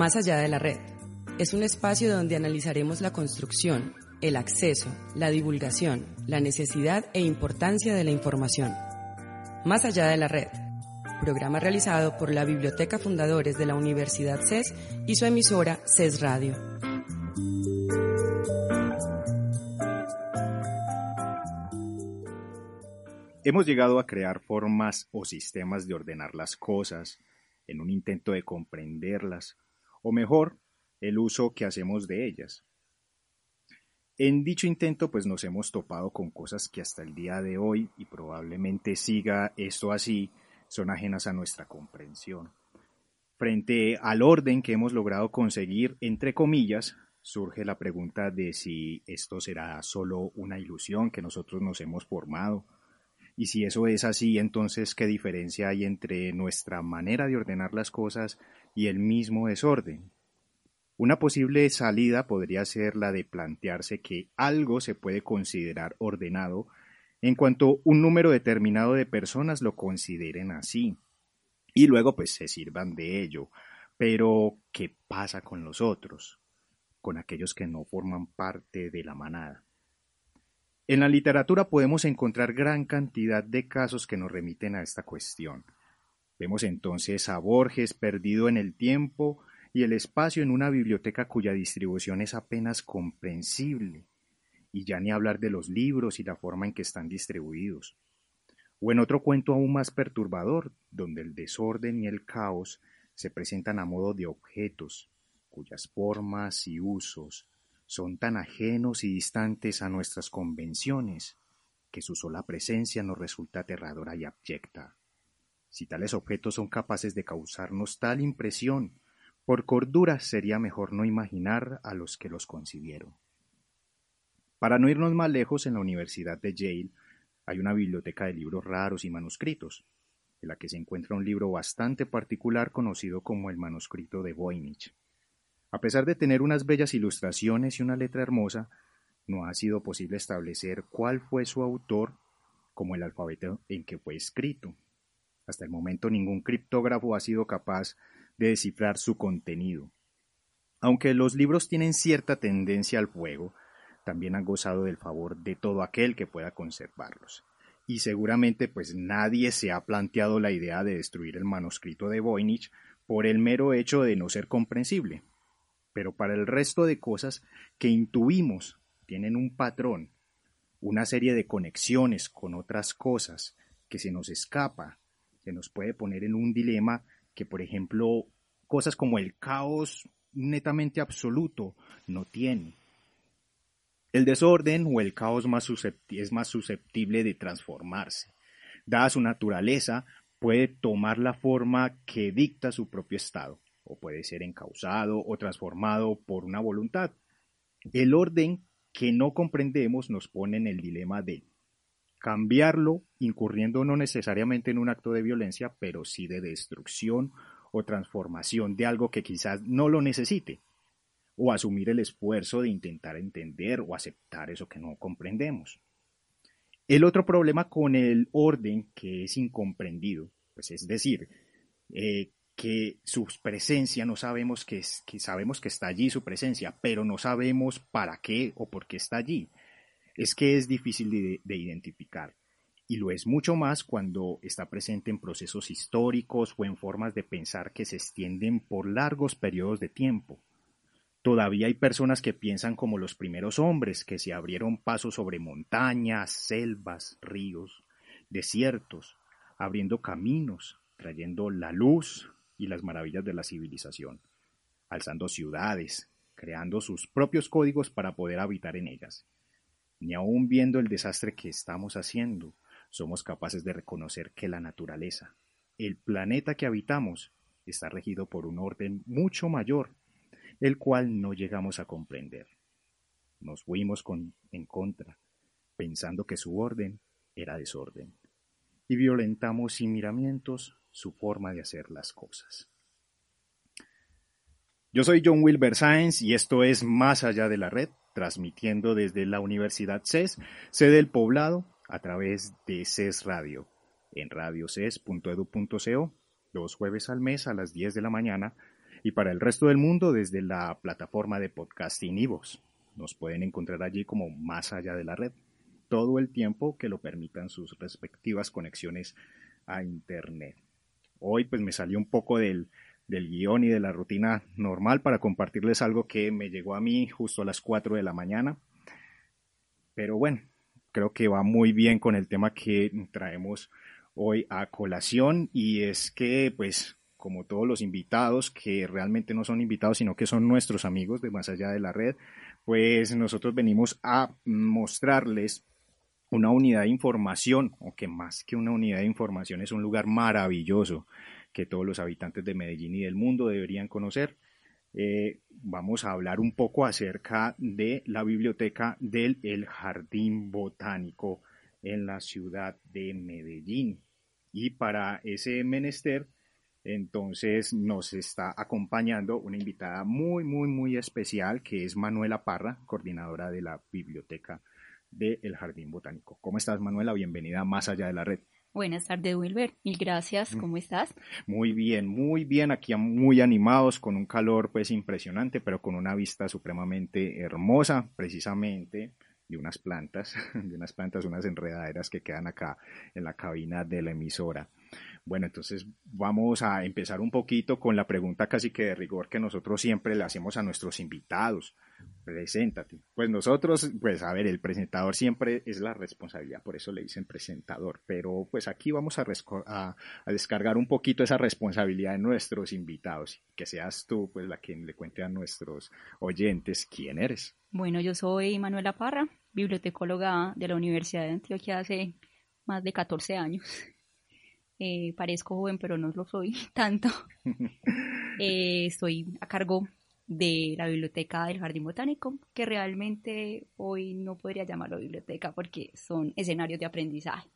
Más allá de la red. Es un espacio donde analizaremos la construcción, el acceso, la divulgación, la necesidad e importancia de la información. Más allá de la red. Programa realizado por la Biblioteca Fundadores de la Universidad CES y su emisora CES Radio. Hemos llegado a crear formas o sistemas de ordenar las cosas en un intento de comprenderlas o mejor, el uso que hacemos de ellas. En dicho intento pues nos hemos topado con cosas que hasta el día de hoy, y probablemente siga esto así, son ajenas a nuestra comprensión. Frente al orden que hemos logrado conseguir, entre comillas, surge la pregunta de si esto será solo una ilusión que nosotros nos hemos formado. Y si eso es así, entonces, ¿qué diferencia hay entre nuestra manera de ordenar las cosas y el mismo desorden. Una posible salida podría ser la de plantearse que algo se puede considerar ordenado en cuanto un número determinado de personas lo consideren así y luego pues se sirvan de ello. Pero, ¿qué pasa con los otros? Con aquellos que no forman parte de la manada. En la literatura podemos encontrar gran cantidad de casos que nos remiten a esta cuestión. Vemos entonces a Borges perdido en el tiempo y el espacio en una biblioteca cuya distribución es apenas comprensible, y ya ni hablar de los libros y la forma en que están distribuidos. O en otro cuento aún más perturbador, donde el desorden y el caos se presentan a modo de objetos, cuyas formas y usos son tan ajenos y distantes a nuestras convenciones, que su sola presencia nos resulta aterradora y abyecta. Si tales objetos son capaces de causarnos tal impresión, por cordura sería mejor no imaginar a los que los concibieron. Para no irnos más lejos, en la Universidad de Yale hay una biblioteca de libros raros y manuscritos, en la que se encuentra un libro bastante particular conocido como el manuscrito de Voynich. A pesar de tener unas bellas ilustraciones y una letra hermosa, no ha sido posible establecer cuál fue su autor como el alfabeto en que fue escrito. Hasta el momento ningún criptógrafo ha sido capaz de descifrar su contenido. Aunque los libros tienen cierta tendencia al fuego, también han gozado del favor de todo aquel que pueda conservarlos. Y seguramente pues nadie se ha planteado la idea de destruir el manuscrito de Voynich por el mero hecho de no ser comprensible. Pero para el resto de cosas que intuimos tienen un patrón, una serie de conexiones con otras cosas que se nos escapa se nos puede poner en un dilema que, por ejemplo, cosas como el caos netamente absoluto no tiene. El desorden o el caos es más susceptible de transformarse. Dada su naturaleza, puede tomar la forma que dicta su propio estado, o puede ser encausado o transformado por una voluntad. El orden que no comprendemos nos pone en el dilema de cambiarlo, incurriendo no necesariamente en un acto de violencia, pero sí de destrucción o transformación de algo que quizás no lo necesite, o asumir el esfuerzo de intentar entender o aceptar eso que no comprendemos. El otro problema con el orden que es incomprendido, pues es decir, eh, que su presencia no sabemos que, que sabemos que está allí su presencia, pero no sabemos para qué o por qué está allí es que es difícil de, identificar y lo es mucho más cuando está presente en procesos históricos o en formas de pensar que se extienden por largos periodos de tiempo. Todavía hay personas que piensan como los primeros hombres, que se abrieron paso sobre montañas, selvas, ríos, desiertos, abriendo caminos, trayendo la luz y las maravillas de la civilización, alzando ciudades, creando sus propios códigos para poder habitar en ellas ni aun viendo el desastre que estamos haciendo, somos capaces de reconocer que la naturaleza, el planeta que habitamos está regido por un orden mucho mayor, el cual no llegamos a comprender. Nos fuimos en contra, pensando que su orden era desorden, y violentamos sin miramientos su forma de hacer las cosas. Yo soy John Wilber Sáenz y esto es Más allá de la red, transmitiendo desde la Universidad CES, sede del poblado, a través de CES Radio, en radioces.edu.co, dos jueves al mes a las 10 de la mañana, y para el resto del mundo desde la plataforma de podcasting Ivos. Nos pueden encontrar allí como Más allá de la red todo el tiempo que lo permitan sus respectivas conexiones a Internet. Hoy pues me salió un poco del, del guion y de la rutina normal para compartirles algo que me llegó a mí justo a las 4 de la mañana. Pero bueno, creo que va muy bien con el tema que traemos hoy a colación y es que pues como todos los invitados que realmente no son invitados sino que son nuestros amigos de más allá de la red, pues nosotros venimos a mostrarles una unidad de información, o que más que una unidad de información es un lugar maravilloso que todos los habitantes de Medellín y del mundo deberían conocer. Eh, vamos a hablar un poco acerca de la biblioteca del el Jardín Botánico en la ciudad de Medellín. Y para ese menester, entonces nos está acompañando una invitada muy, muy, muy especial que es Manuela Parra, coordinadora de la biblioteca del Jardín Botánico. ¿Cómo estás, Manuela? Bienvenida Más Allá de la Red. Buenas tardes, Wilber. Mil gracias. ¿Cómo estás? Muy bien, muy bien. Aquí muy animados, con un calor pues impresionante, pero con una vista supremamente hermosa, precisamente de unas plantas, de unas plantas, unas enredaderas que quedan acá en la cabina de la emisora. Bueno, entonces vamos a empezar un poquito con la pregunta casi que de rigor que nosotros siempre le hacemos a nuestros invitados. Preséntate. Pues nosotros, pues a ver, el presentador siempre es la responsabilidad, por eso le dicen presentador, pero pues aquí vamos a, a, descargar un poquito esa responsabilidad de nuestros invitados, que seas tú pues la que le cuente a nuestros oyentes quién eres. Bueno, yo soy Manuela Parra, bibliotecóloga de la Universidad de Antioquia hace más de 14 años. Eh, parezco joven, pero no lo soy tanto. Eh, estoy a cargo de la biblioteca del Jardín Botánico, que realmente hoy no podría llamarlo biblioteca porque son escenarios de aprendizaje.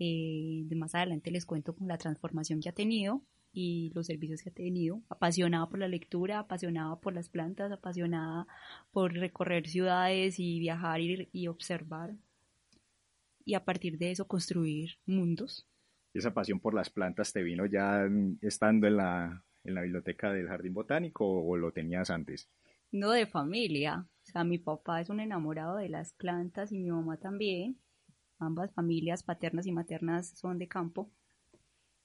Eh, más adelante les cuento con la transformación que ha tenido y los servicios que ha tenido. Apasionada por la lectura, apasionada por las plantas, apasionada por recorrer ciudades y viajar y observar. Y a partir de eso construir mundos esa pasión por las plantas te vino ya estando en la, en la biblioteca del Jardín Botánico o lo tenías antes? No, de familia. O sea, mi papá es un enamorado de las plantas y mi mamá también. Ambas familias paternas y maternas son de campo.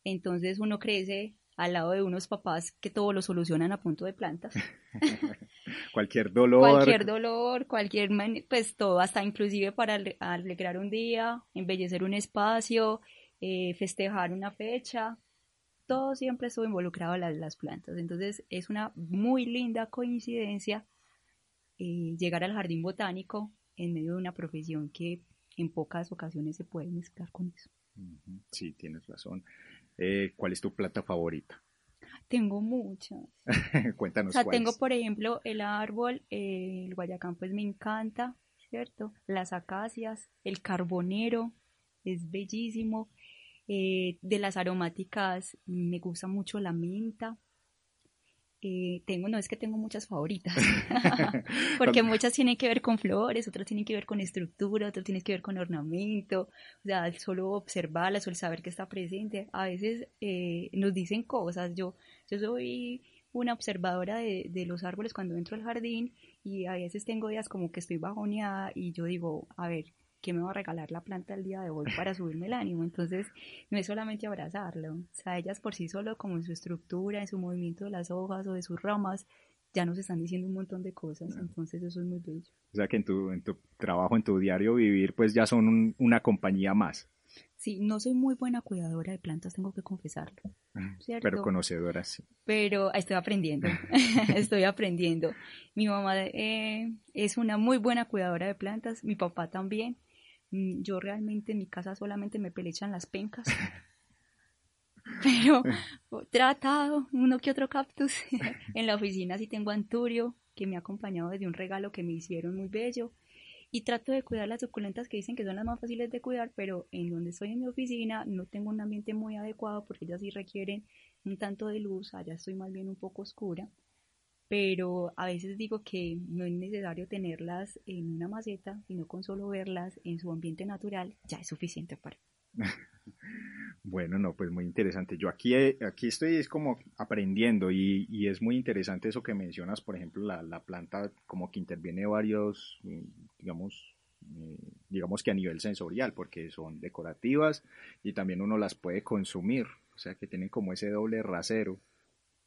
Entonces uno crece al lado de unos papás que todo lo solucionan a punto de plantas. cualquier dolor. Cualquier dolor, cualquier, pues todo, hasta inclusive para alegrar un día, embellecer un espacio, eh, festejar una fecha, todo siempre estuvo involucrado en las, plantas. Entonces es una muy linda coincidencia eh, llegar al jardín botánico en medio de una profesión que en pocas ocasiones se puede mezclar con eso. Sí, tienes razón. Eh, ¿Cuál es tu planta favorita? Tengo muchas. Cuéntanos. O sea, tengo, por ejemplo, el árbol, el guayacán, pues me encanta, ¿cierto? Las acacias, el carbonero, es bellísimo. Eh, de las aromáticas me gusta mucho la menta. Eh, tengo, no es que tengo muchas favoritas, porque muchas tienen que ver con flores, otras tienen que ver con estructura, otras tienen que ver con ornamento, o sea, el solo observarlas o el saber que está presente, a veces eh, nos dicen cosas, yo, yo soy una observadora de, de, los árboles cuando entro al jardín y a veces tengo días como que estoy bajoneada y yo digo, a ver, ¿qué me va a regalar la planta el día de hoy para subirme el ánimo? Entonces, no es solamente abrazarlo, o sea, ellas por sí solo, como en su estructura, en su movimiento de las hojas o de sus ramas, ya nos están diciendo un montón de cosas, entonces eso es muy bello. O sea que en tu, en tu trabajo, en tu diario vivir, pues ya son una compañía más. Sí, no soy muy buena cuidadora de plantas, tengo que confesarlo. Pero conocedora, sí. Pero estoy aprendiendo, estoy aprendiendo. Mi mamá eh, es una muy buena cuidadora de plantas, mi papá también. Mm, yo realmente en mi casa solamente me pelechan las pencas. pero tratado uno que otro cactus. en la oficina sí tengo anturio, que me ha acompañado desde un regalo que me hicieron muy bello. Y trato de cuidar las suculentas que dicen que son las más fáciles de cuidar, pero en donde estoy en mi oficina no tengo un ambiente muy adecuado porque ellas sí requieren un tanto de luz, allá estoy más bien un poco oscura pero a veces digo que no es necesario tenerlas en una maceta, sino con solo verlas en su ambiente natural ya es suficiente para. Bueno, no, pues muy interesante. Yo aquí, eh, aquí estoy es como aprendiendo y, y, es muy interesante eso que mencionas, por ejemplo, la, la planta como que interviene varios, mm, digamos, eh, digamos que a nivel sensorial, porque son decorativas y también uno las puede consumir, o sea que tienen como ese doble rasero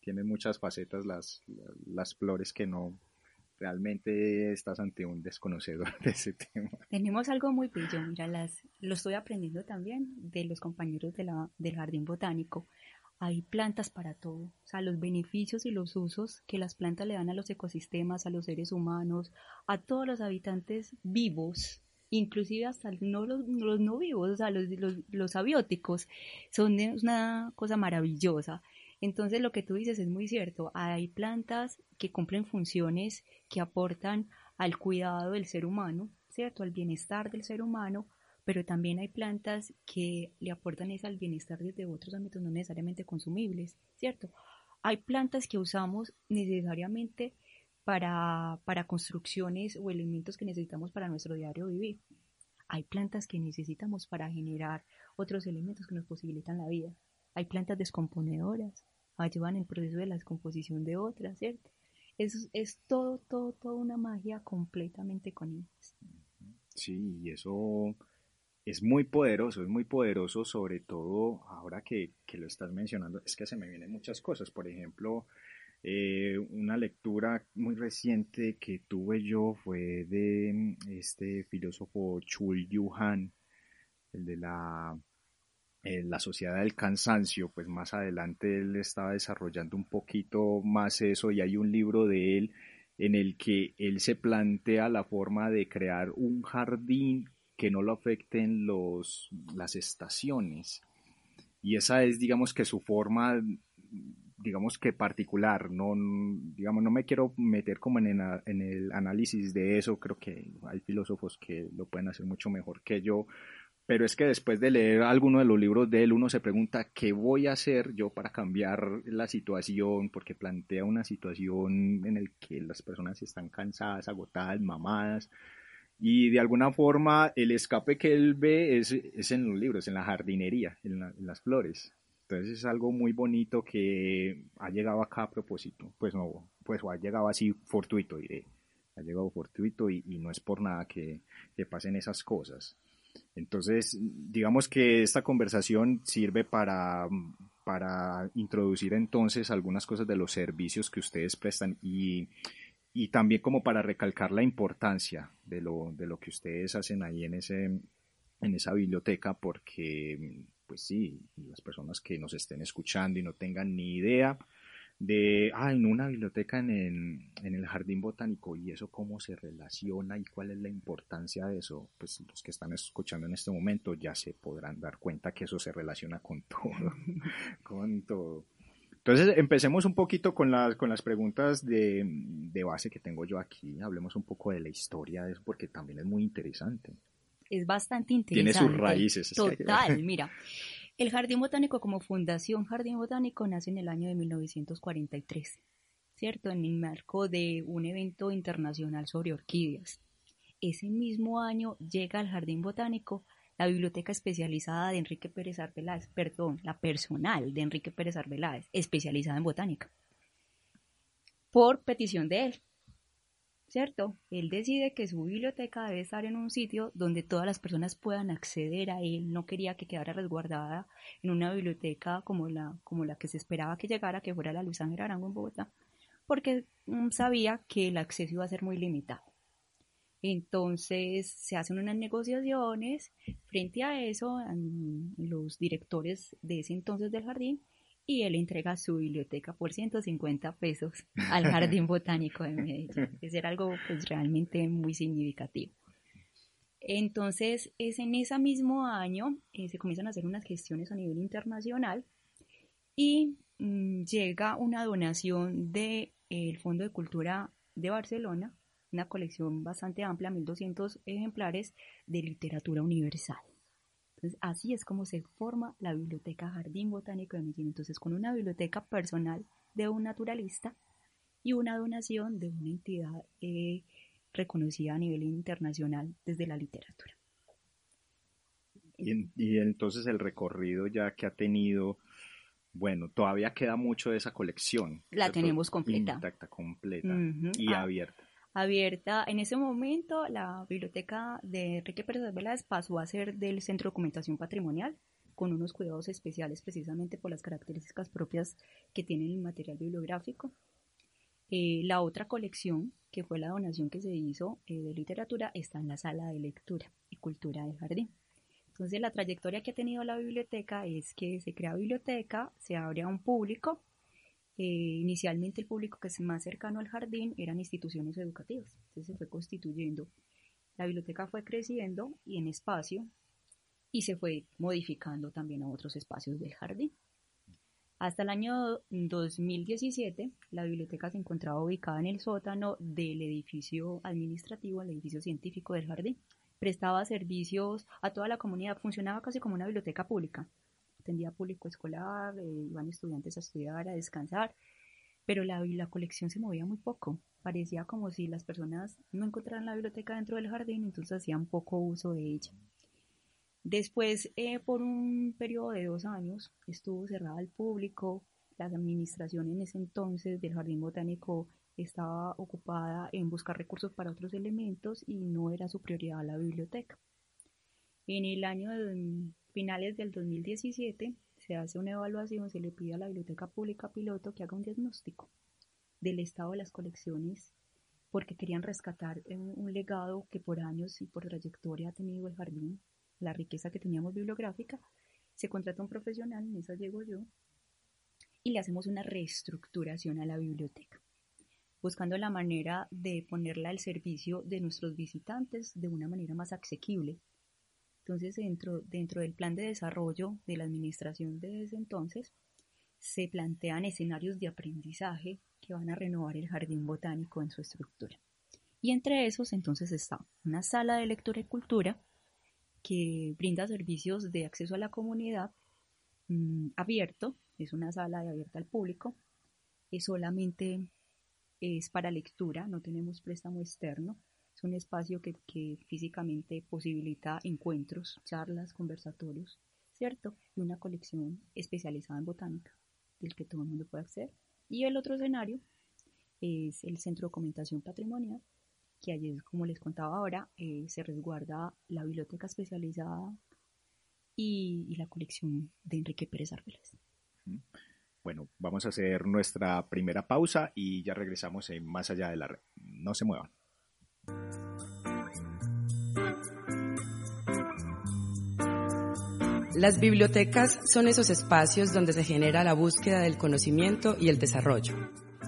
tienen muchas facetas las, las flores que no realmente estás ante un desconocedor de ese tema. Tenemos algo muy bello, mira, las, lo estoy aprendiendo también de los compañeros de la, del jardín botánico. Hay plantas para todo, o sea, los beneficios y los usos que las plantas le dan a los ecosistemas, a los seres humanos, a todos los habitantes vivos, inclusive hasta no los, los no vivos, o sea, los, los, los abióticos, son una cosa maravillosa. Entonces lo que tú dices es muy cierto. Hay plantas que cumplen funciones que aportan al cuidado del ser humano, ¿cierto? Al bienestar del ser humano, pero también hay plantas que le aportan eso al bienestar desde otros ámbitos no necesariamente consumibles, ¿cierto? Hay plantas que usamos necesariamente para, para construcciones o elementos que necesitamos para nuestro diario vivir. Hay plantas que necesitamos para generar otros elementos que nos posibilitan la vida. Hay plantas descomponedoras, ayudan en el proceso de la descomposición de otras, ¿cierto? Es, es todo, todo, toda una magia completamente con ellas. Sí, y eso es muy poderoso, es muy poderoso, sobre todo ahora que, que lo estás mencionando, es que se me vienen muchas cosas. Por ejemplo, eh, una lectura muy reciente que tuve yo fue de este filósofo Chul Yu Han, el de la la sociedad del cansancio, pues más adelante él estaba desarrollando un poquito más eso y hay un libro de él en el que él se plantea la forma de crear un jardín que no lo afecten los, las estaciones. Y esa es, digamos, que su forma, digamos que particular. No, digamos, no me quiero meter como en, en el análisis de eso. Creo que hay filósofos que lo pueden hacer mucho mejor que yo pero es que después de leer alguno de los libros de él, uno se pregunta qué voy a hacer yo para cambiar la situación, porque plantea una situación en la que las personas están cansadas, agotadas, mamadas, y de alguna forma el escape que él ve es, es en los libros, en la jardinería, en, las flores. Entonces es algo muy bonito que ha llegado acá a propósito, pues no, pues ha llegado así fortuito, diré, ha llegado fortuito y, no es por nada que pasen esas cosas. Entonces, digamos que esta conversación sirve para, para introducir entonces algunas cosas de los servicios que ustedes prestan y, y también como para recalcar la importancia de lo, de lo que ustedes hacen ahí en, ese, en esa biblioteca porque, pues sí, las personas que nos estén escuchando y no tengan ni idea, de, ah, en una biblioteca en el, en el jardín botánico y eso cómo se relaciona y cuál es la importancia de eso, pues los que están escuchando en este momento ya se podrán dar cuenta que eso se relaciona con todo, con todo. Entonces empecemos un poquito con las, con las preguntas de, de base que tengo yo aquí, hablemos un poco de la historia de eso porque también es muy interesante. Es bastante interesante. Tiene sus raíces. Total, mira. El Jardín Botánico como Fundación Jardín Botánico nace en el año de 1943, ¿cierto? En el marco de un evento internacional sobre orquídeas. Ese mismo año llega al Jardín Botánico la biblioteca especializada de Enrique Pérez Arbeláez, perdón, la personal de Enrique Pérez Arbeláez, especializada en botánica, por petición de él. ¿Cierto? Él decide que su biblioteca debe estar en un sitio donde todas las personas puedan acceder a él. No quería que quedara resguardada en una biblioteca como la, como la que se esperaba que llegara, que fuera la Luis Ángel Arango en Bogotá, porque mm, sabía que el acceso iba a ser muy limitado. Entonces se hacen unas negociaciones. Frente a eso, los directores de ese entonces del jardín y él entrega su biblioteca por 150 pesos al Jardín Botánico de Medellín. Es era algo pues realmente muy significativo. Entonces, es en ese mismo año eh, se comienzan a hacer unas gestiones a nivel internacional y mm, llega una donación del el Fondo de Cultura de Barcelona, una colección bastante amplia, 1200 ejemplares de literatura universal. Entonces, así es como se forma la Biblioteca Jardín Botánico de Medellín. Entonces, con una biblioteca personal de un naturalista y una donación de una entidad eh, reconocida a nivel internacional desde la literatura. Y, entonces el recorrido ya que ha tenido, bueno, todavía queda mucho de esa colección. La tenemos completa. Intacta, completa y ah, abierta. Abierta. En ese momento, la biblioteca de Enrique Pérez Velas pasó a ser del Centro de Documentación Patrimonial, con unos cuidados especiales precisamente por las características propias que tiene el material bibliográfico. Eh, la otra colección, que fue la donación que se hizo eh, de literatura, está en la sala de lectura y cultura del jardín. Entonces, la trayectoria que ha tenido la biblioteca es que se crea biblioteca, se abre a un público. Eh, inicialmente el público que es más cercano al jardín eran instituciones educativas. Entonces se fue constituyendo. La biblioteca fue creciendo y en espacio y se fue modificando también a otros espacios del jardín. Hasta el año 2017, la biblioteca se encontraba ubicada en el sótano del edificio administrativo, el edificio científico del jardín prestaba servicios a toda la comunidad, funcionaba casi como una biblioteca pública. Atendía público escolar, eh, iban estudiantes a estudiar, a descansar, pero la, la colección se movía muy poco. Parecía como si las personas no encontraran la biblioteca dentro del jardín, entonces hacían poco uso de ella. Después, eh, por un periodo de dos años, estuvo cerrada al público. La administración en ese entonces del Jardín Botánico estaba ocupada en buscar recursos para otros elementos y no era su prioridad la biblioteca. En el año finales del 2017 se hace una evaluación, se le pide a la Biblioteca Pública Piloto que haga un diagnóstico del estado de las colecciones porque querían rescatar un legado que por años y por trayectoria ha tenido el jardín, la riqueza que teníamos bibliográfica. Se contrata un profesional, en esa llego yo, y le hacemos una reestructuración a la biblioteca buscando la manera de ponerla al servicio de nuestros visitantes de una manera más asequible. Entonces, dentro, dentro del plan de desarrollo de la administración de entonces, se plantean escenarios de aprendizaje que van a renovar el jardín botánico en su estructura. Y entre esos entonces está una sala de lectura y cultura que brinda servicios de acceso a la comunidad mm, abierto, es una sala abierta al público, es solamente es para lectura, no tenemos préstamo externo. Un espacio que, físicamente posibilita encuentros, charlas, conversatorios, ¿cierto? Y una colección especializada en botánica, del que todo el mundo puede acceder. Y el otro escenario es el Centro de Documentación Patrimonial, que allí, como les contaba ahora, eh, se resguarda la biblioteca especializada y, la colección de Enrique Pérez Arbelas. Bueno, vamos a hacer nuestra primera pausa y ya regresamos en Más allá de la red. No se muevan. Las bibliotecas son esos espacios donde se genera la búsqueda del conocimiento y el desarrollo.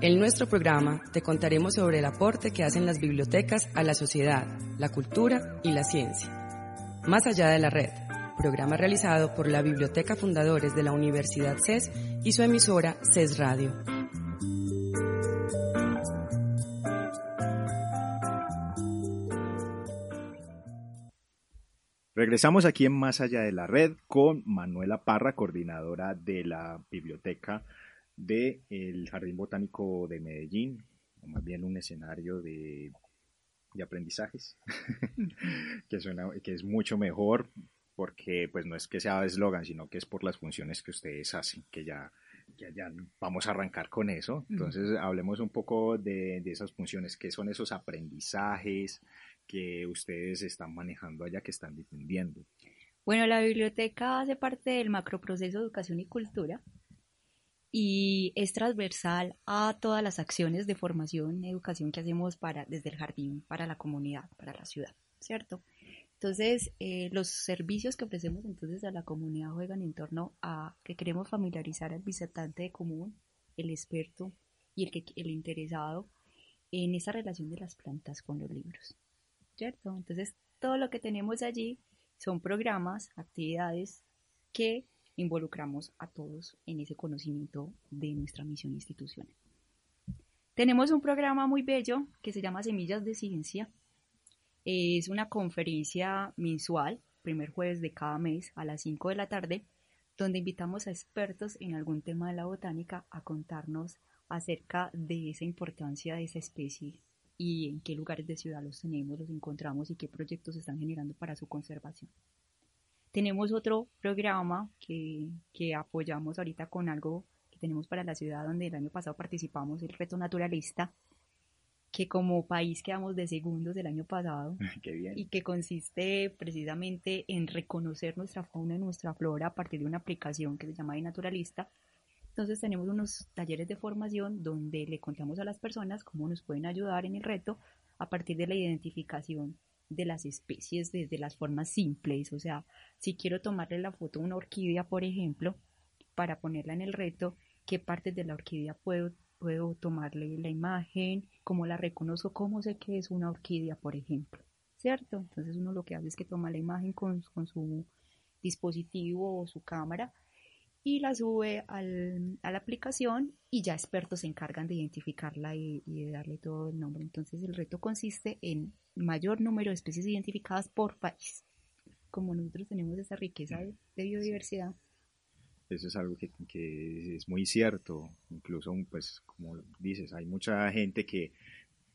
En nuestro programa te contaremos sobre el aporte que hacen las bibliotecas a la sociedad, la cultura y la ciencia. Más allá de la red programa realizado por la Biblioteca Fundadores de la Universidad CES y su emisora CES Radio. Regresamos aquí en Más Allá de la Red con Manuela Parra, coordinadora de la biblioteca del Jardín Botánico de Medellín, o más bien un escenario de, aprendizajes, que, que es mucho mejor porque pues no es que sea eslogan, sino que es por las funciones que ustedes hacen, que ya, ya, vamos a arrancar con eso. Entonces, hablemos un poco de, de, esas funciones, qué son esos aprendizajes que ustedes están manejando allá, que están difundiendo. Bueno, la biblioteca hace parte del macroproceso de educación y cultura y es transversal a todas las acciones de formación educación que hacemos para, desde el jardín para la comunidad, para la ciudad, ¿cierto? Entonces, eh, los servicios que ofrecemos entonces a la comunidad juegan en torno a que queremos familiarizar al visitante de común, el experto y el, que, el interesado en esa relación de las plantas con los libros. ¿Cierto? Entonces, todo lo que tenemos allí son programas, actividades que involucramos a todos en ese conocimiento de nuestra misión institucional. Tenemos un programa muy bello que se llama Semillas de Ciencia. Es una conferencia mensual, primer jueves de cada mes a las 5 de la tarde, donde invitamos a expertos en algún tema de la botánica a contarnos acerca de esa importancia de esa especie y en qué lugares de ciudad los tenemos, los encontramos y qué proyectos se están generando para su conservación. Tenemos otro programa que, que apoyamos ahorita con algo que tenemos para la ciudad, donde el año pasado participamos, el reto naturalista, que como país quedamos de segundos del año pasado y que consiste precisamente en reconocer nuestra fauna y nuestra flora a partir de una aplicación que se llama Naturalista. Entonces tenemos unos talleres de formación donde le contamos a las personas cómo nos pueden ayudar en el reto a partir de la identificación de las especies desde las formas simples. O sea, si quiero tomarle la foto a una orquídea, por ejemplo, para ponerla en el reto, qué partes de la orquídea puedo, puedo tomarle la imagen, cómo la reconozco, cómo sé que es una orquídea, por ejemplo. ¿Cierto? Entonces uno lo que hace es que toma la imagen con, con su dispositivo o su cámara y la sube al, a la aplicación y ya expertos se encargan de identificarla y, y, de darle todo el nombre. Entonces el reto consiste en mayor número de especies identificadas por país. Como nosotros tenemos esa riqueza de, de biodiversidad. Eso es algo que, que, es muy cierto. Incluso, pues, como dices, hay mucha gente que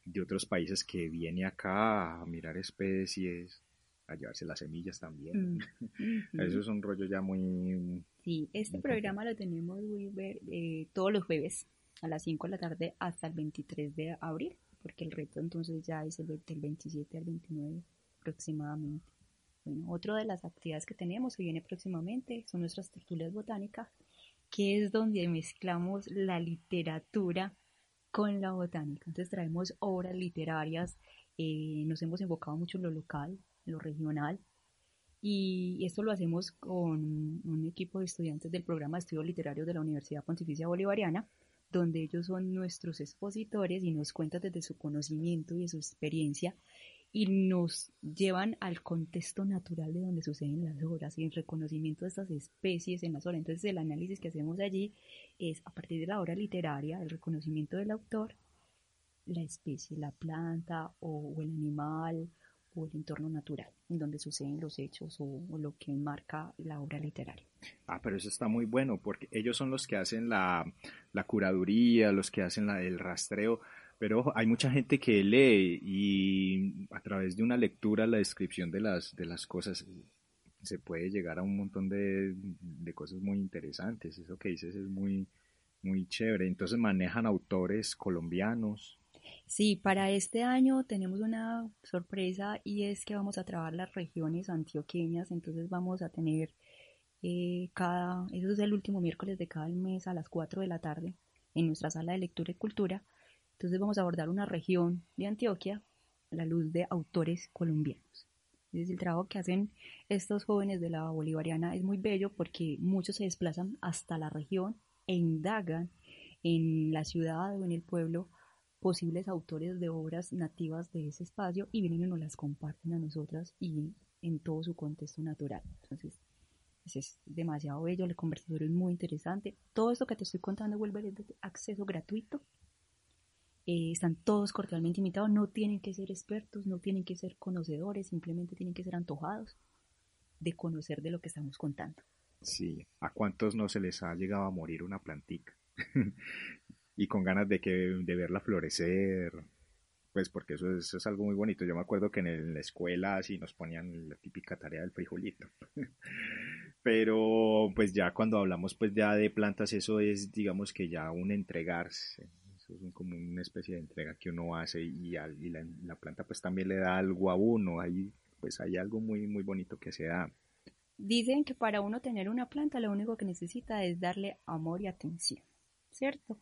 de otros países que viene acá a mirar especies, a llevarse las semillas también. Mm. Eso es un rollo ya muy... Sí, este programa lo tenemos eh, todos los jueves a las 5 de la tarde hasta el 23 de abril porque el reto entonces ya es el del 27 al 29 aproximadamente. Bueno, otra de las actividades que tenemos que viene próximamente son nuestras tertulias botánicas, que es donde mezclamos la literatura con la botánica. Entonces traemos obras literarias, eh, nos hemos enfocado mucho en lo local, en lo regional, y esto lo hacemos con un equipo de estudiantes del programa de estudios literarios de la Universidad Pontificia Bolivariana, donde ellos son nuestros expositores y nos cuentan desde su conocimiento y de su experiencia y nos llevan al contexto natural de donde suceden las obras y el reconocimiento de estas especies en las obras. Entonces el análisis que hacemos allí es a partir de la obra literaria, el reconocimiento del autor, la especie, la planta o, el animal o el entorno natural donde suceden los hechos o, lo que marca la obra literaria. Ah, pero eso está muy bueno porque ellos son los que hacen la, la curaduría, los que hacen la, el rastreo, pero hay mucha gente que lee y a través de una lectura la descripción de las, de las cosas se puede llegar a un montón de, de cosas muy interesantes. Eso que dices es muy, muy chévere. Entonces manejan autores colombianos, Sí, para este año tenemos una sorpresa y es que vamos a trabajar las regiones antioqueñas, entonces vamos a tener eh, cada, eso es el último miércoles de cada mes a las 4 de la tarde en nuestra sala de lectura y cultura, entonces vamos a abordar una región de Antioquia a la luz de autores colombianos. Entonces el trabajo que hacen estos jóvenes de la Bolivariana es muy bello porque muchos se desplazan hasta la región e indagan en la ciudad o en el pueblo posibles autores de obras nativas de ese espacio y vienen y nos las comparten a nosotras y en todo su contexto natural. Entonces, es demasiado bello, el conversador es muy interesante. Todo esto que te estoy contando vuelve de acceso gratuito. Eh, están todos cordialmente invitados, no tienen que ser expertos, no tienen que ser conocedores, simplemente tienen que ser antojados de conocer de lo que estamos contando. Sí, ¿a cuántos no se les ha llegado a morir una plantica? y con ganas de, que, de verla florecer, pues porque eso es, algo muy bonito. Yo me acuerdo que en, la escuela así nos ponían la típica tarea del frijolito. Pero pues ya cuando hablamos pues ya de plantas, eso es digamos que ya un entregarse. Eso es como una especie de entrega que uno hace y, y la, la, planta pues también le da algo a uno. Ahí pues hay algo muy muy bonito que se da. Dicen que para uno tener una planta lo único que necesita es darle amor y atención, ¿cierto?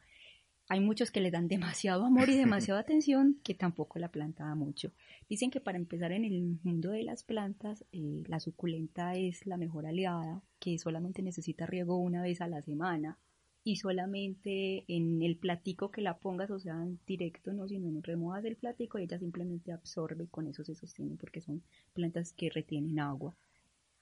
Hay muchos que le dan demasiado amor y demasiada atención que tampoco la planta da mucho. Dicen que para empezar en el mundo de las plantas, eh, la suculenta es la mejor aliada, que solamente necesita riego una vez a la semana y solamente en el platico que la pongas, o sea, en directo, no, sino en remojas del platico, ella simplemente absorbe y con eso se sostiene porque son plantas que retienen agua.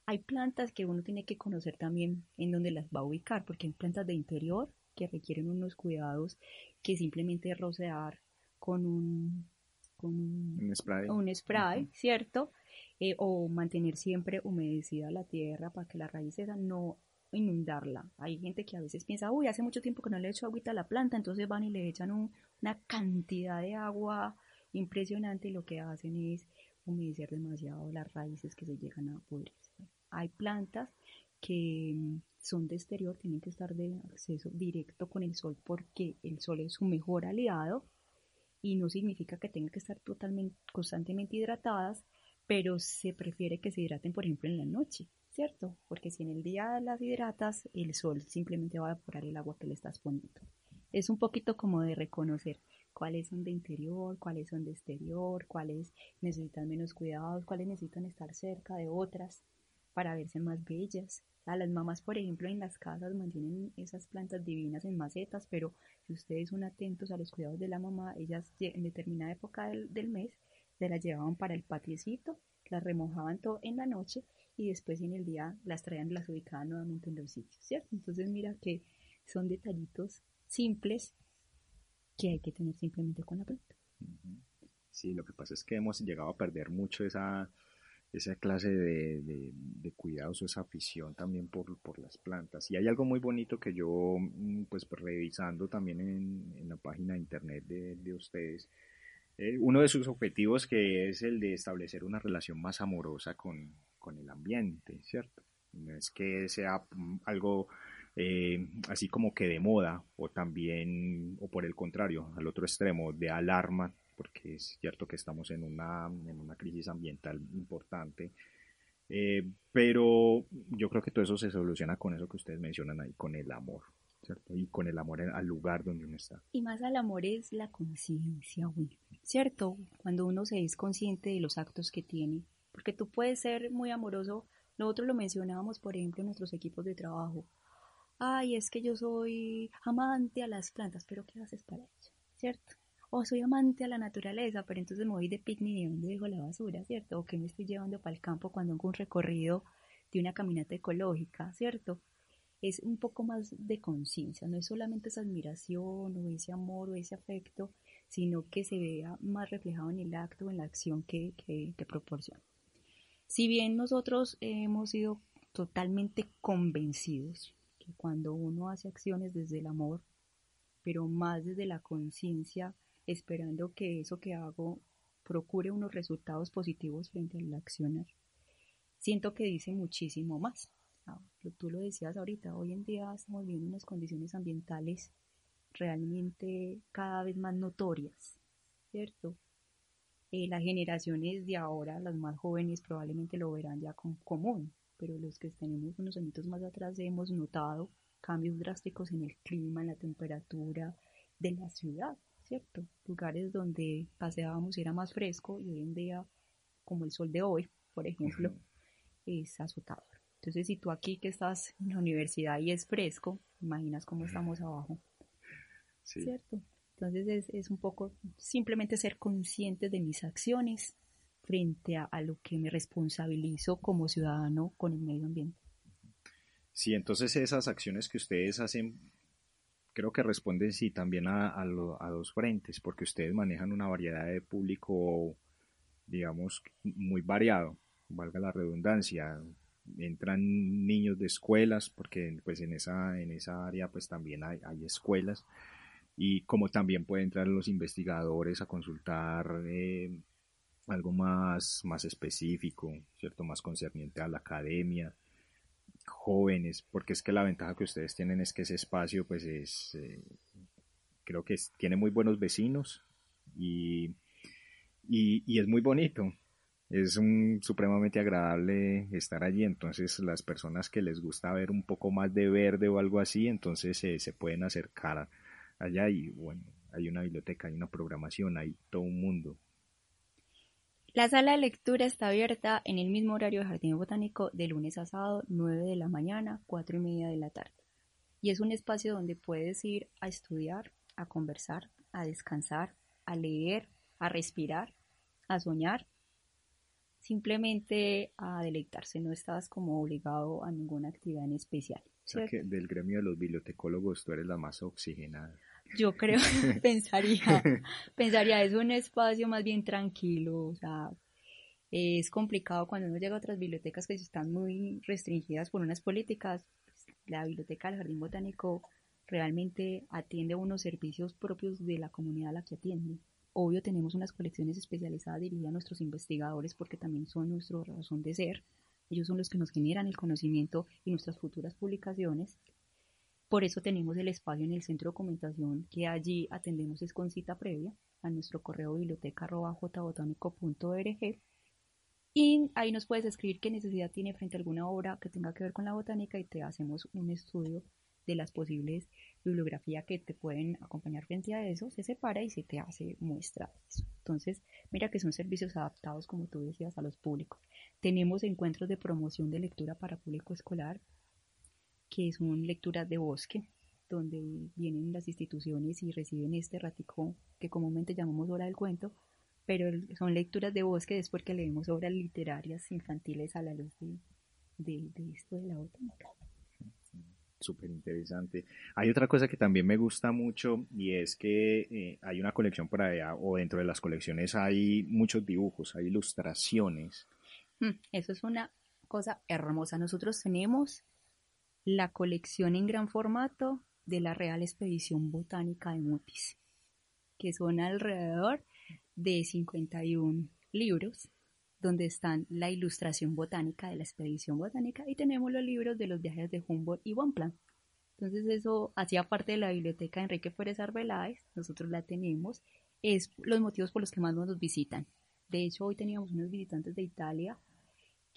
hay plantas que uno tiene que conocer también en dónde las va a ubicar, porque hay plantas de interior que requieren unos cuidados que simplemente rociar con un, con un, spray, un spray ¿cierto? Eh, o mantener siempre humedecida la tierra para que la raíz esa no inundarla. Hay gente que a veces piensa, uy, hace mucho tiempo que no le he hecho agüita a la planta, entonces van y le echan una cantidad de agua impresionante y lo que hacen es humedecer demasiado las raíces que se llegan a pudrirse. Hay plantas que son de exterior, tienen que estar de acceso directo con el sol porque el sol es su mejor aliado y no significa que tengan que estar totalmente, constantemente hidratadas, pero se prefiere que se hidraten, por ejemplo, en la noche, ¿cierto? Porque si en el día las hidratas, el sol simplemente va a evaporar el agua que le estás poniendo. Es un poquito como de reconocer cuáles son de interior, cuáles son de exterior, cuáles necesitan menos cuidados, cuáles necesitan estar cerca de otras para verse más bellas. Las mamás, por ejemplo, en las casas mantienen esas plantas divinas en macetas, pero si ustedes son atentos a los cuidados de la mamá, ellas en determinada época del, mes se las llevaban para el patiecito, las remojaban todo en la noche y después en el día las traían, las ubicaban nuevamente en los sitios, ¿cierto? Entonces mira que son detallitos simples que hay que tener simplemente con la planta. Sí, lo que pasa es que hemos llegado a perder mucho esa, esa clase de, cuidados o esa afición también por, por, las plantas. Y hay algo muy bonito que yo, mm, pues revisando también en, en la página de internet de, de ustedes, eh, uno de sus objetivos que es el de establecer una relación más amorosa con, con el ambiente, ¿cierto? No es que sea mm, algo eh, así como que de moda o también, o por el contrario, al otro extremo, de alarma, porque es cierto que estamos en una, en una crisis ambiental importante. Eh, pero yo creo que todo eso se soluciona con eso que ustedes mencionan ahí, con el amor, ¿cierto? Y con el amor al lugar donde uno está. Y más al amor es la conciencia, ¿cierto? Cuando uno se es consciente de los actos que tiene, porque tú puedes ser muy amoroso, nosotros lo mencionábamos, por ejemplo, en nuestros equipos de trabajo, ay, es que yo soy amante a las plantas, pero ¿qué haces para ello? ¿Cierto? O soy amante a la naturaleza, pero entonces me voy de picnic y donde dejo la basura, ¿cierto? O que me estoy llevando para el campo cuando hago un recorrido de una caminata ecológica, ¿cierto? Es un poco más de conciencia, no es solamente esa admiración o ese amor o ese afecto, sino que se vea más reflejado en el acto, en la acción que, que, que proporciona. Si bien nosotros hemos sido totalmente convencidos cuando uno hace acciones desde el amor, pero más desde la conciencia, esperando que eso que hago procure unos resultados positivos frente a la accionar, siento que dice muchísimo más. Ah, tú lo decías ahorita, hoy en día estamos viviendo unas condiciones ambientales realmente cada vez más notorias, ¿cierto? Eh, las generaciones de ahora, las más jóvenes, probablemente lo verán ya con común, pero los que tenemos unos añitos más atrás hemos notado cambios drásticos en el clima, en la temperatura de la ciudad, ¿cierto? Lugares donde paseábamos y era más fresco y hoy en día, como el sol de hoy, por ejemplo, es azotador. Entonces, si tú aquí que estás en la universidad y es fresco, imaginas cómo estamos abajo, ¿cierto? Entonces es, es, un poco simplemente ser conscientes de mis acciones, frente a, lo que me responsabilizo como ciudadano con el medio ambiente. Sí, entonces esas acciones que ustedes hacen creo que responden sí también a, a, dos frentes, porque ustedes manejan una variedad de público, digamos, muy variado, valga la redundancia. Entran niños de escuelas, porque pues en esa, en esa área pues también hay, hay escuelas, y como también pueden entrar los investigadores a consultar eh, algo más, más específico, ¿cierto? Más concerniente a la academia, jóvenes, porque es que la ventaja que ustedes tienen es que ese espacio, pues es, eh, creo que tiene muy buenos vecinos y, y, es muy bonito. Es un, supremamente agradable estar allí, entonces las personas que les gusta ver un poco más de verde o algo así, entonces se pueden acercar allá y bueno, hay una biblioteca, hay una programación, hay todo un mundo la sala de lectura está abierta en el mismo horario de Jardín Botánico de lunes a sábado, 9 de la mañana, 4 y media de la tarde. Y es un espacio donde puedes ir a estudiar, a conversar, a descansar, a leer, a respirar, a soñar. simplemente a deleitarse, no estabas como obligado a ninguna actividad en especial. O sea que del gremio de los bibliotecólogos tú eres la más oxigenada. Yo creo, pensaría, pensaría, es un espacio más bien tranquilo, o sea, es complicado cuando uno llega a otras bibliotecas que están muy restringidas por unas políticas. La biblioteca del Jardín Botánico realmente atiende unos servicios propios de la comunidad a la que atiende. Obvio tenemos unas colecciones especializadas dirigidas a nuestros investigadores porque también son nuestra razón de ser. Ellos son los que nos generan el conocimiento y nuestras futuras publicaciones. Por eso tenemos el espacio en el centro de documentación que allí atendemos es con cita previa a nuestro correo biblioteca.jbotánico.org y ahí nos puedes escribir qué necesidad tiene frente a alguna obra que tenga que ver con la botánica y te hacemos un estudio de las posibles bibliografía que te pueden acompañar frente a eso, se separa y se te hace muestra. Entonces, mira que son servicios adaptados, como tú decías, a los públicos. Tenemos encuentros de promoción de lectura para público escolar, que son lecturas de bosque, donde vienen las instituciones y reciben este ratico que comúnmente llamamos hora del cuento, pero son lecturas de bosque después que leemos obras literarias infantiles a la luz de, de esto de la botánica súper interesante. Hay otra cosa que también me gusta mucho y es que eh, hay una colección por allá o dentro de las colecciones hay muchos dibujos, hay ilustraciones. Mm, eso es una cosa hermosa. Nosotros tenemos la colección en gran formato de la Real Expedición Botánica de Mutis, que son alrededor de 51 libros donde están la ilustración botánica de la expedición botánica y tenemos los libros de los viajes de Humboldt y Bonpland. Entonces eso hacía parte de la biblioteca de Enrique Pérez Arbeláez, nosotros la tenemos, es los motivos por los que más nos visitan. De hecho, hoy teníamos unos visitantes de Italia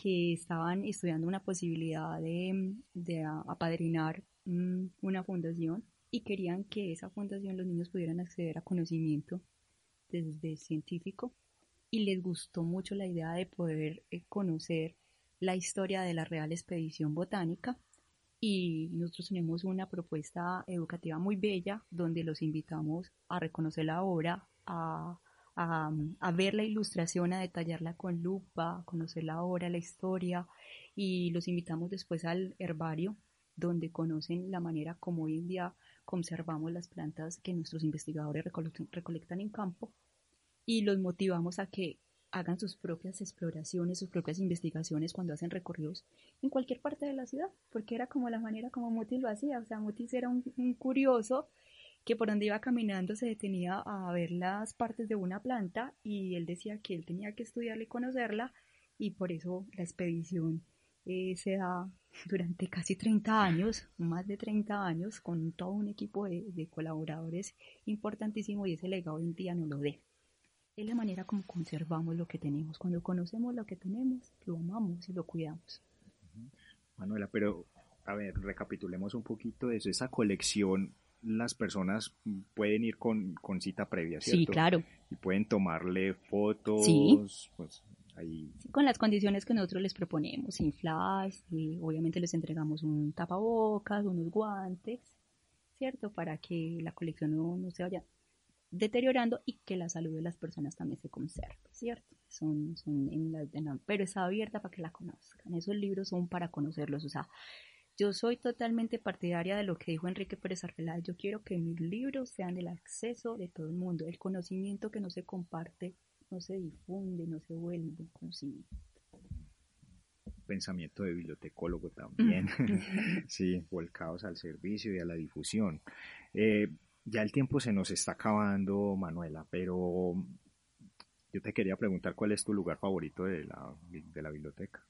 que estaban estudiando una posibilidad de, de apadrinar mm, una fundación y querían que esa fundación los niños pudieran acceder a conocimiento desde científico. Y les gustó mucho la idea de poder eh, conocer la historia de la Real Expedición Botánica. Y nosotros tenemos una propuesta educativa muy bella donde los invitamos a reconocer la obra, a, a, ver la ilustración, a detallarla con lupa, a conocer la obra, la historia y los invitamos después al herbario donde conocen la manera como hoy día conservamos las plantas que nuestros investigadores recolectan en campo y los motivamos a que hagan sus propias exploraciones, sus propias investigaciones cuando hacen recorridos en cualquier parte de la ciudad, porque era como la manera como Mutis lo hacía, o sea, Mutis era un, curioso que por donde iba caminando se detenía a ver las partes de una planta y él decía que él tenía que estudiarla y conocerla y por eso la expedición eh, se da durante casi 30 años, más de 30 años, con todo un equipo de, de colaboradores importantísimo y ese legado hoy en día no lo dé es la manera como conservamos lo que tenemos. Cuando conocemos lo que tenemos, lo amamos y lo cuidamos. Manuela, pero a ver, recapitulemos un poquito de eso. Esa colección, las personas pueden ir con, cita previa, ¿cierto? Sí, claro. Y pueden tomarle fotos. Sí. Pues, con las condiciones que nosotros les proponemos, sin flash, y obviamente les entregamos un tapabocas, unos guantes, ¿cierto? Para que la colección no, no se vaya deteriorando y que la salud de las personas también se conserve, ¿cierto? Son, son en la, pero está abierta para que la conozcan. Esos libros son para conocerlos. O sea, yo soy totalmente partidaria de lo que dijo Enrique Pérez Arreláez. Yo quiero que mis libros sean del acceso de todo el mundo. El conocimiento que no se comparte, no se difunde, no se vuelve conocimiento. Pensamiento de bibliotecólogo también. sí, volcados al servicio y a la difusión. Eh, ya el tiempo se nos está acabando, Manuela, pero yo te quería preguntar cuál es tu lugar favorito de la, de la biblioteca.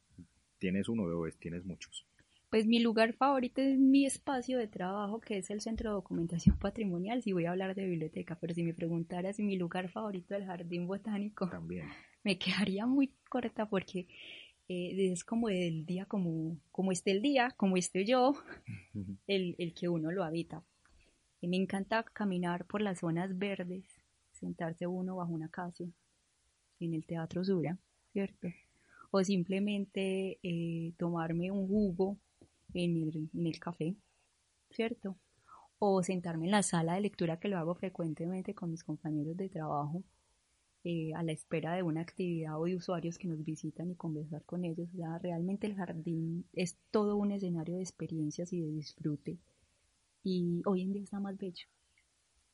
¿Tienes uno o tienes muchos? Pues mi lugar favorito es mi espacio de trabajo, que es el Centro de Documentación Patrimonial, si voy a hablar de biblioteca, pero si me preguntaras si mi lugar favorito es el Jardín Botánico, También. me quedaría muy corta porque eh, es como el día, como, como esté el día, como esté yo, el, el que uno lo habita. Y me encanta caminar por las zonas verdes, sentarse uno bajo una casa en el Teatro Sura, ¿cierto? O simplemente eh, tomarme un jugo en el, café, ¿cierto? O sentarme en la sala de lectura que lo hago frecuentemente con mis compañeros de trabajo eh, a la espera de una actividad o de usuarios que nos visitan y conversar con ellos. Ya realmente el jardín es todo un escenario de experiencias y de disfrute. Y hoy en día está más bello.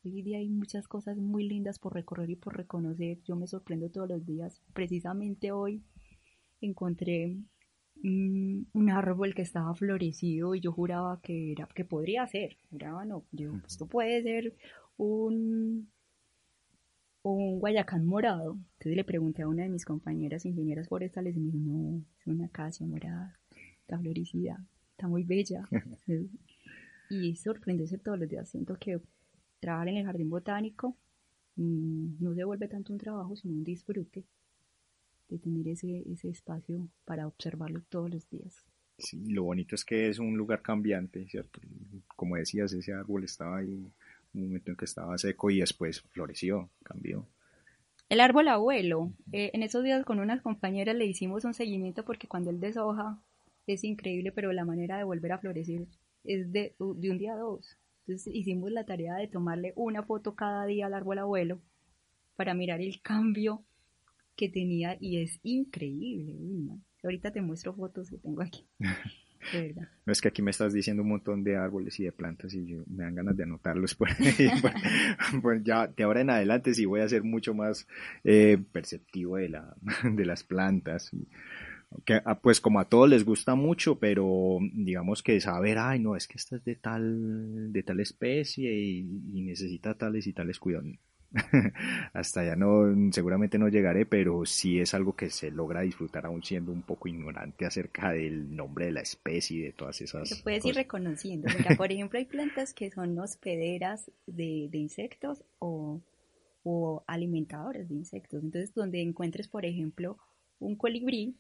Hoy en día hay muchas cosas muy lindas por recorrer y por reconocer. Yo me sorprendo todos los días. Precisamente hoy encontré un árbol que estaba florecido y yo juraba que era que podría ser, juraba no, yo, esto puede ser un un guayacán morado. Entonces le pregunté a una de mis compañeras ingenieras forestales y me dijo, no, es una acacia morada, está florecida, está muy bella. y sorprenderse todos los días. Siento que trabajar en el jardín botánico mm, no se vuelve tanto un trabajo, sino un disfrute de tener ese, ese espacio para observarlo todos los días. Sí, lo bonito es que es un lugar cambiante, ¿cierto? Como decías, ese árbol estaba ahí un momento en que estaba seco y después floreció, cambió. El árbol abuelo, eh, en esos días con unas compañeras le hicimos un seguimiento porque cuando él deshoja es increíble, pero la manera de volver a florecer es de, de un día a dos. Entonces hicimos la tarea de tomarle una foto cada día al árbol abuelo para mirar el cambio que tenía y es increíble. Ahorita te muestro fotos que tengo aquí. No es que aquí me estás diciendo un montón de árboles y de plantas y yo me dan ganas de anotarlos. Pues, pues, ya de ahora en adelante sí voy a ser mucho más eh, perceptivo de, la, de las plantas. Que, ah, pues como a todos les gusta mucho, pero digamos que saber, ay no, es que esta es de tal, de tal especie y, y necesita tales y tales cuidados hasta allá no, seguramente no llegaré, pero sí es algo que se logra disfrutar aún siendo un poco ignorante acerca del nombre de la especie y de todas esas. Lo puedes ir reconociendo. Mira, por ejemplo, hay plantas que son hospederas de, de insectos o, o alimentadoras de insectos. Entonces, donde encuentres, por ejemplo, un colibrí,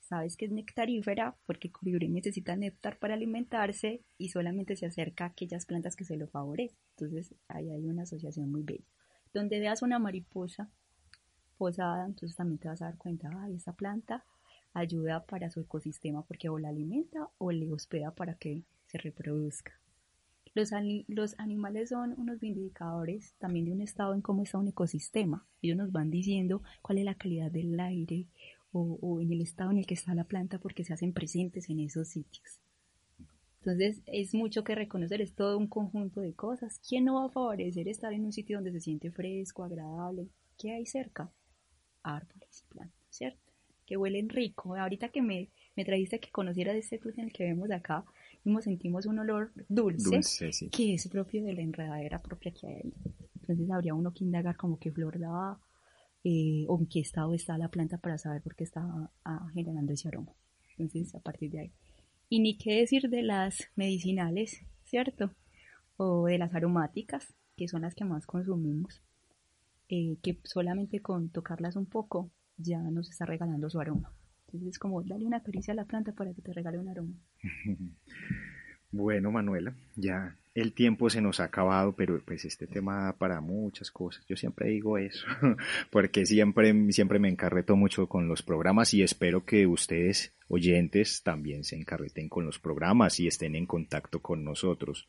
sabes que es nectarífera porque el colibrí necesita néctar para alimentarse y solamente se acerca a aquellas plantas que se lo favorecen. Entonces, ahí hay una asociación muy bella. Donde veas una mariposa posada, entonces también te vas a dar cuenta, ay, esta planta ayuda para su ecosistema porque o la alimenta o le hospeda para que se reproduzca. Los, animales son unos indicadores también de un estado en cómo está un ecosistema. Ellos nos van diciendo cuál es la calidad del aire o, en el estado en el que está la planta porque se hacen presentes en esos sitios. Entonces es mucho que reconocer, es todo un conjunto de cosas. ¿Quién no va a favorecer estar en un sitio donde se siente fresco, agradable? ¿Qué hay cerca? Árboles y plantas, ¿cierto? Que huelen rico. Ahorita que me, me trajiste que conociera de este club en el que vemos acá, mismo sentimos un olor dulce, que es propio de la enredadera propia que hay ahí. Entonces habría uno que indagar como qué flor da eh, o en qué estado está la planta para saber por qué está ah, generando ese aroma. Entonces a partir de ahí y ni qué decir de las medicinales, ¿cierto? O de las aromáticas, que son las que más consumimos, eh, que solamente con tocarlas un poco ya nos está regalando su aroma. Entonces es como, dale una caricia a la planta para que te regale un aroma. Bueno, Manuela, ya el tiempo se nos ha acabado, pero pues este tema da para muchas cosas. Yo siempre digo eso, porque siempre, siempre me encarreto mucho con los programas y espero que ustedes, oyentes, también se encarreten con los programas y estén en contacto con nosotros.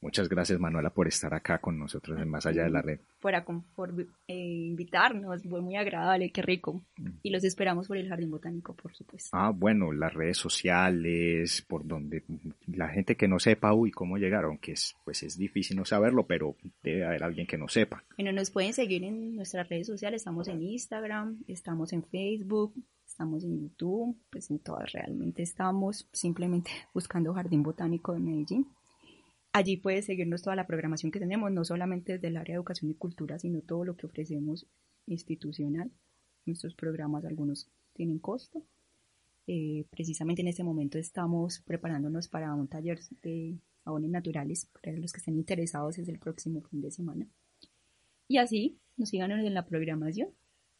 Muchas gracias, Manuela, por estar acá con nosotros en Más Allá de la Red. Por, por eh, invitarnos, fue muy agradable, qué rico. Y los esperamos por el Jardín Botánico, por supuesto. Ah, bueno, las redes sociales, por donde la gente que no sepa, uy, cómo llegaron, que es, pues es difícil no saberlo, pero debe haber alguien que no sepa. Bueno, nos pueden seguir en nuestras redes sociales, estamos en Instagram, estamos en Facebook, estamos en YouTube, pues en todas realmente estamos simplemente buscando Jardín Botánico de Medellín. Allí puedes seguirnos toda la programación que tenemos, no solamente desde el área de educación y cultura, sino todo lo que ofrecemos institucional. Nuestros programas, algunos tienen costo. Eh, precisamente en este momento estamos preparándonos para un taller de jabones naturales para los que estén interesados es el próximo fin de semana. Y así nos sigan en la programación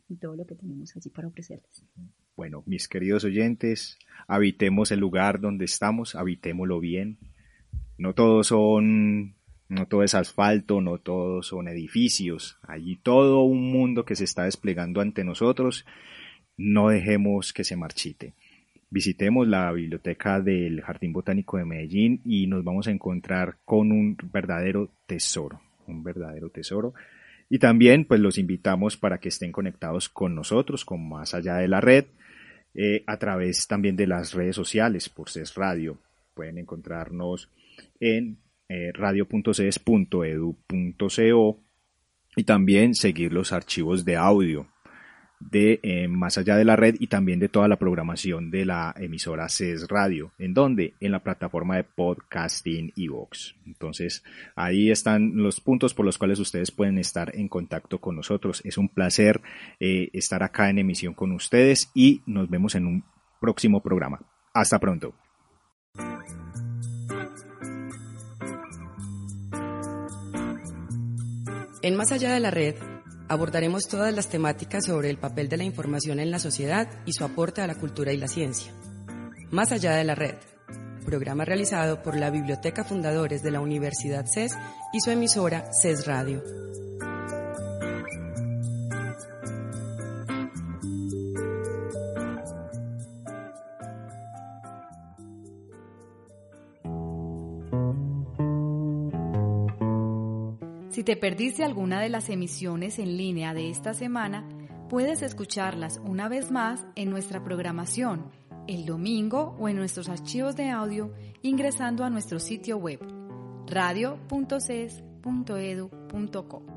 y todo lo que tenemos así para ofrecerles. Bueno, mis queridos oyentes, habitemos el lugar donde estamos, habitémoslo bien, no todos son, no todo es asfalto, no todos son edificios. Allí todo un mundo que se está desplegando ante nosotros. No dejemos que se marchite. Visitemos la biblioteca del Jardín Botánico de Medellín y nos vamos a encontrar con un verdadero tesoro, un verdadero tesoro Y también pues los invitamos para que estén conectados con nosotros, con Más Allá de la Red, eh, a través también de las redes sociales por CES Radio. Pueden encontrarnos en eh, radio.ces.edu.co y también seguir los archivos de audio de eh, Más allá de la red y también de toda la programación de la emisora CES Radio. ¿En dónde? En la plataforma de podcasting y Vox. Entonces, ahí están los puntos por los cuales ustedes pueden estar en contacto con nosotros. Es un placer eh, estar acá en emisión con ustedes y nos vemos en un próximo programa. Hasta pronto. En Más allá de la red, abordaremos todas las temáticas sobre el papel de la información en la sociedad y su aporte a la cultura y la ciencia. Más allá de la red, programa realizado por la Biblioteca Fundadores de la Universidad CES y su emisora CES Radio. Te perdiste alguna de las emisiones en línea de esta semana, puedes escucharlas una vez más en nuestra programación el domingo o en nuestros archivos de audio ingresando a nuestro sitio web radio.ces.edu.co.